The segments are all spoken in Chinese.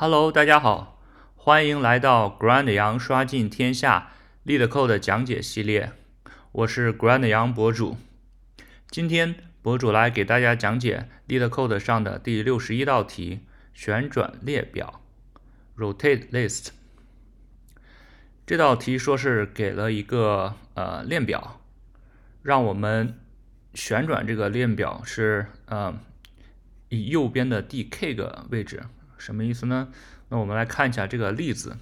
Hello，大家好，欢迎来到 Grand 杨刷尽天下 LeetCode 讲解系列，我是 Grand 杨博主。今天博主来给大家讲解 LeetCode 上的第六十一道题：旋转列表 （Rotate List）。这道题说是给了一个呃链表，让我们旋转这个链表是呃以右边的第 k 个位置。什么意思呢？那我们来看一下这个例子，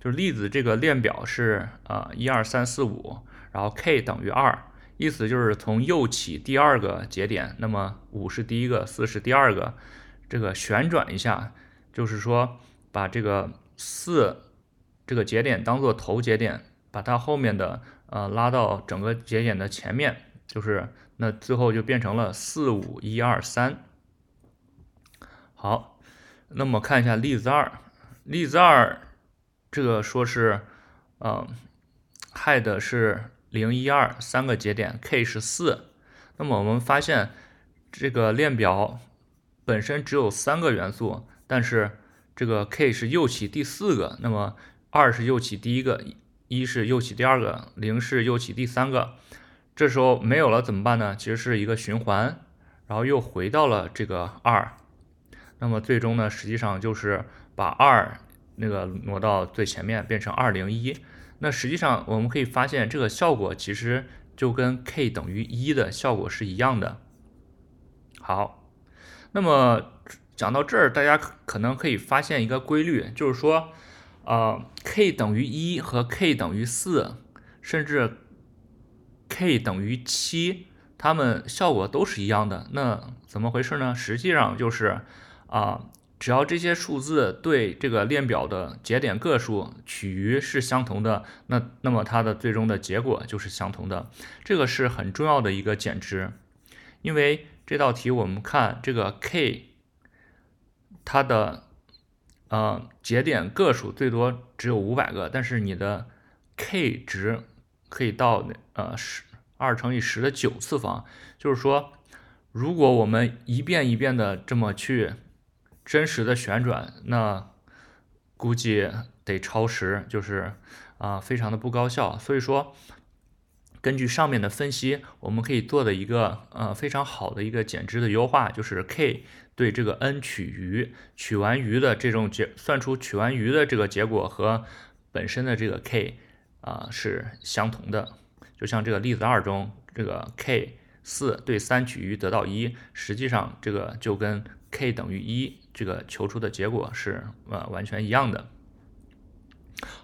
就是例子这个链表是啊一二三四五，然后 k 等于二，意思就是从右起第二个节点，那么五是第一个，四是第二个，这个旋转一下，就是说把这个四这个节点当做头节点，把它后面的呃拉到整个节点的前面，就是那最后就变成了四五一二三。好。那么看一下例子二，例子二这个说是，呃，head 是零一二三个节点，k 是四。那么我们发现这个链表本身只有三个元素，但是这个 k 是右起第四个，那么二是右起第一个，一是右起第二个，零是右起第三个。这时候没有了怎么办呢？其实是一个循环，然后又回到了这个二。那么最终呢，实际上就是把二那个挪到最前面，变成二零一。那实际上我们可以发现，这个效果其实就跟 k 等于一的效果是一样的。好，那么讲到这儿，大家可能可以发现一个规律，就是说，呃，k 等于一和 k 等于四，甚至 k 等于七，它们效果都是一样的。那怎么回事呢？实际上就是。啊，只要这些数字对这个链表的节点个数取余是相同的，那那么它的最终的结果就是相同的。这个是很重要的一个减值，因为这道题我们看这个 k，它的呃节点个数最多只有五百个，但是你的 k 值可以到呃十二乘以十的九次方，就是说，如果我们一遍一遍的这么去真实的旋转，那估计得超时，就是啊，非常的不高效。所以说，根据上面的分析，我们可以做的一个呃非常好的一个减值的优化，就是 k 对这个 n 取余，取完余的这种结，算出取完余的这个结果和本身的这个 k 啊是相同的。就像这个例子二中，这个 k 四对三取余得到一，实际上这个就跟 k 等于一。这个求出的结果是呃完全一样的。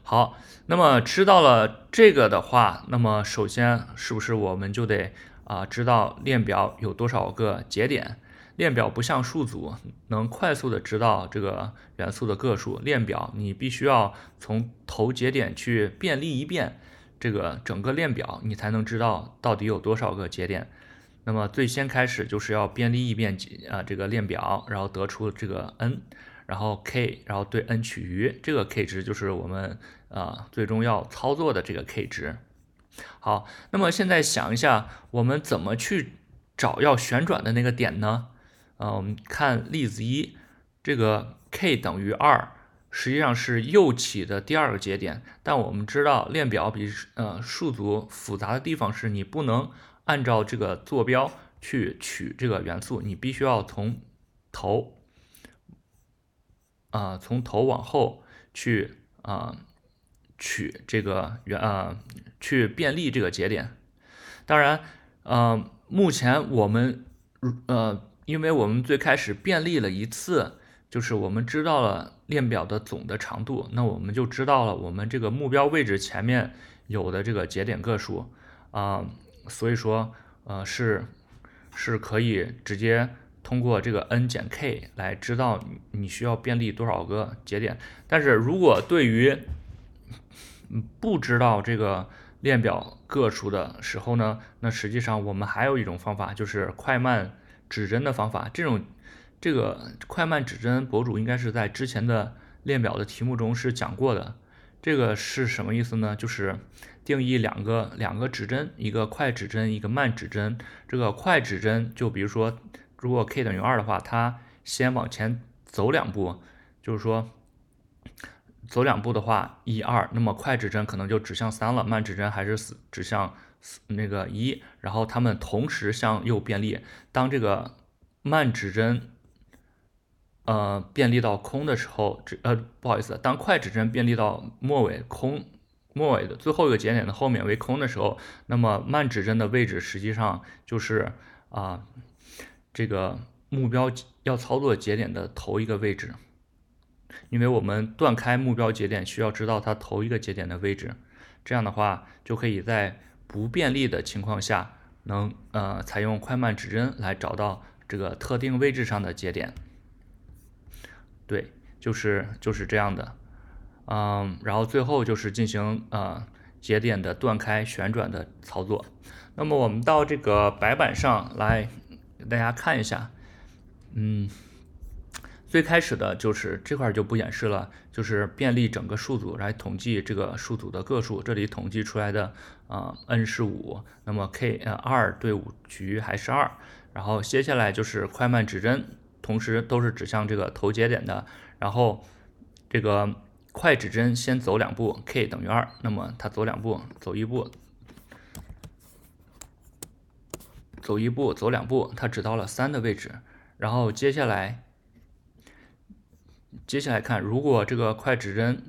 好，那么知道了这个的话，那么首先是不是我们就得啊知道链表有多少个节点？链表不像数组能快速的知道这个元素的个数，链表你必须要从头节点去便利一遍这个整个链表，你才能知道到底有多少个节点。那么最先开始就是要便利一遍啊这个链表，然后得出这个 n，然后 k，然后对 n 取余，这个 k 值就是我们啊最终要操作的这个 k 值。好，那么现在想一下，我们怎么去找要旋转的那个点呢？啊，我们看例子一，这个 k 等于二，实际上是右起的第二个节点，但我们知道链表比呃数组复杂的地方是你不能。按照这个坐标去取这个元素，你必须要从头啊，从头往后去啊取这个元啊，去便利这个节点。当然，呃，目前我们呃，因为我们最开始便利了一次，就是我们知道了链表的总的长度，那我们就知道了我们这个目标位置前面有的这个节点个数啊。所以说，呃，是是可以直接通过这个 n 减 k 来知道你需要便利多少个节点。但是如果对于不知道这个链表个数的时候呢，那实际上我们还有一种方法，就是快慢指针的方法。这种这个快慢指针博主应该是在之前的链表的题目中是讲过的。这个是什么意思呢？就是定义两个两个指针，一个快指针，一个慢指针。这个快指针，就比如说，如果 k 等于二的话，它先往前走两步，就是说走两步的话，一二，那么快指针可能就指向三了，慢指针还是指向那个一，然后它们同时向右便利。当这个慢指针呃便利到空的时候，指呃不好意思，当快指针便利到末尾空。末尾的最后一个节点的后面为空的时候，那么慢指针的位置实际上就是啊这个目标要操作节点的头一个位置，因为我们断开目标节点需要知道它头一个节点的位置，这样的话就可以在不便利的情况下能呃采用快慢指针来找到这个特定位置上的节点。对，就是就是这样的。嗯，然后最后就是进行呃节点的断开旋转的操作。那么我们到这个白板上来给大家看一下，嗯，最开始的就是这块就不演示了，就是便利整个数组来统计这个数组的个数。这里统计出来的啊 n 是五，那么 k 呃二对五局还是二。然后接下来就是快慢指针，同时都是指向这个头节点的，然后这个。快指针先走两步，k 等于二，那么它走两步，走一步，走一步，走两步，它指到了三的位置。然后接下来，接下来看，如果这个快指针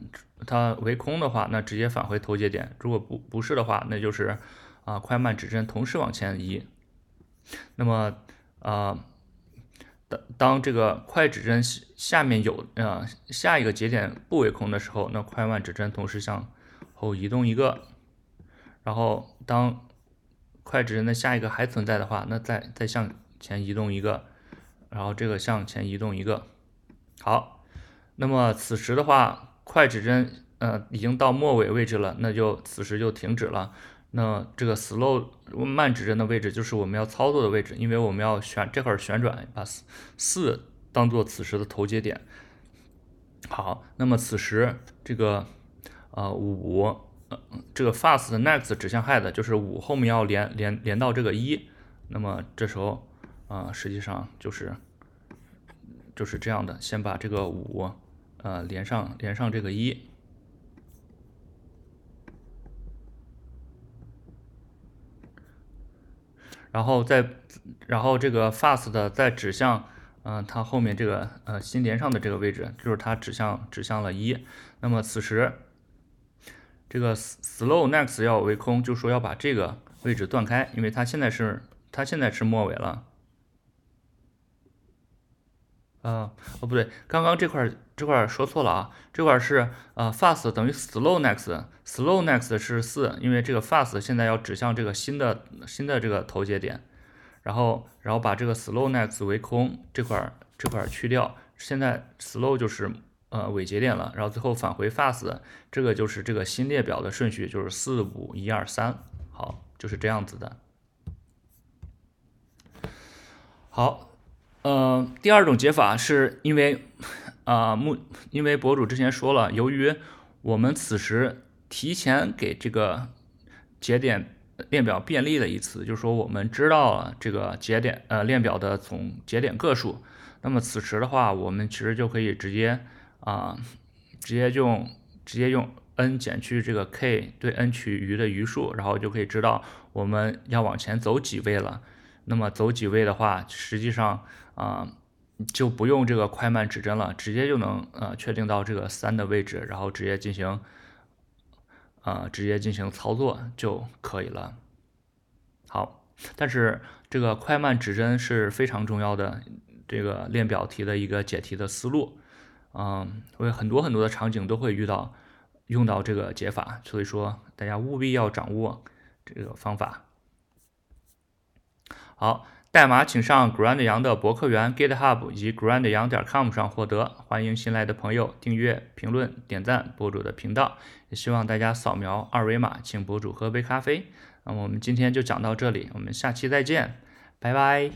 它为空的话，那直接返回头节点；如果不不是的话，那就是啊快慢指针同时往前移。那么啊。当当这个快指针下面有呃下一个节点不为空的时候，那快慢指针同时向后移动一个，然后当快指针的下一个还存在的话，那再再向前移动一个，然后这个向前移动一个。好，那么此时的话，快指针呃已经到末尾位置了，那就此时就停止了。那这个 slow 慢指针的位置就是我们要操作的位置，因为我们要旋这块旋转，把四当做此时的头节点。好，那么此时这个呃五呃这个 fast next 指向 head 就是五后面要连连连到这个一，那么这时候啊实际上就是就是这样的，先把这个五呃连上连上这个一。然后再，然后这个 fast 再指向，嗯，它后面这个呃新连上的这个位置，就是它指向指向了一。那么此时，这个 slow next 要为空，就说要把这个位置断开，因为它现在是它现在是末尾了。啊，哦不对，刚刚这块这块说错了啊，这块是呃 fast 等于 slow next，slow next 是四，因为这个 fast 现在要指向这个新的新的这个头节点，然后然后把这个 slow next 为空这块这块去掉，现在 slow 就是呃尾节点了，然后最后返回 fast，这个就是这个新列表的顺序就是四五一二三，好，就是这样子的，好。呃，第二种解法是因为啊，目因为博主之前说了，由于我们此时提前给这个节点链表便利了一次，就是说我们知道了这个节点呃链表的总节点个数，那么此时的话，我们其实就可以直接啊，直接用直接用 n 减去这个 k 对 n 取余的余数，然后就可以知道我们要往前走几位了。那么走几位的话，实际上啊就不用这个快慢指针了，直接就能呃确定到这个三的位置，然后直接进行啊直接进行操作就可以了。好，但是这个快慢指针是非常重要的这个练表题的一个解题的思路，嗯，会很多很多的场景都会遇到用到这个解法，所以说大家务必要掌握这个方法。好，代码请上 Grand 杨的博客园 GitHub 以及 Grand 杨点 com 上获得。欢迎新来的朋友订阅、评论、点赞博主的频道，也希望大家扫描二维码请博主喝杯咖啡。那我们今天就讲到这里，我们下期再见，拜拜。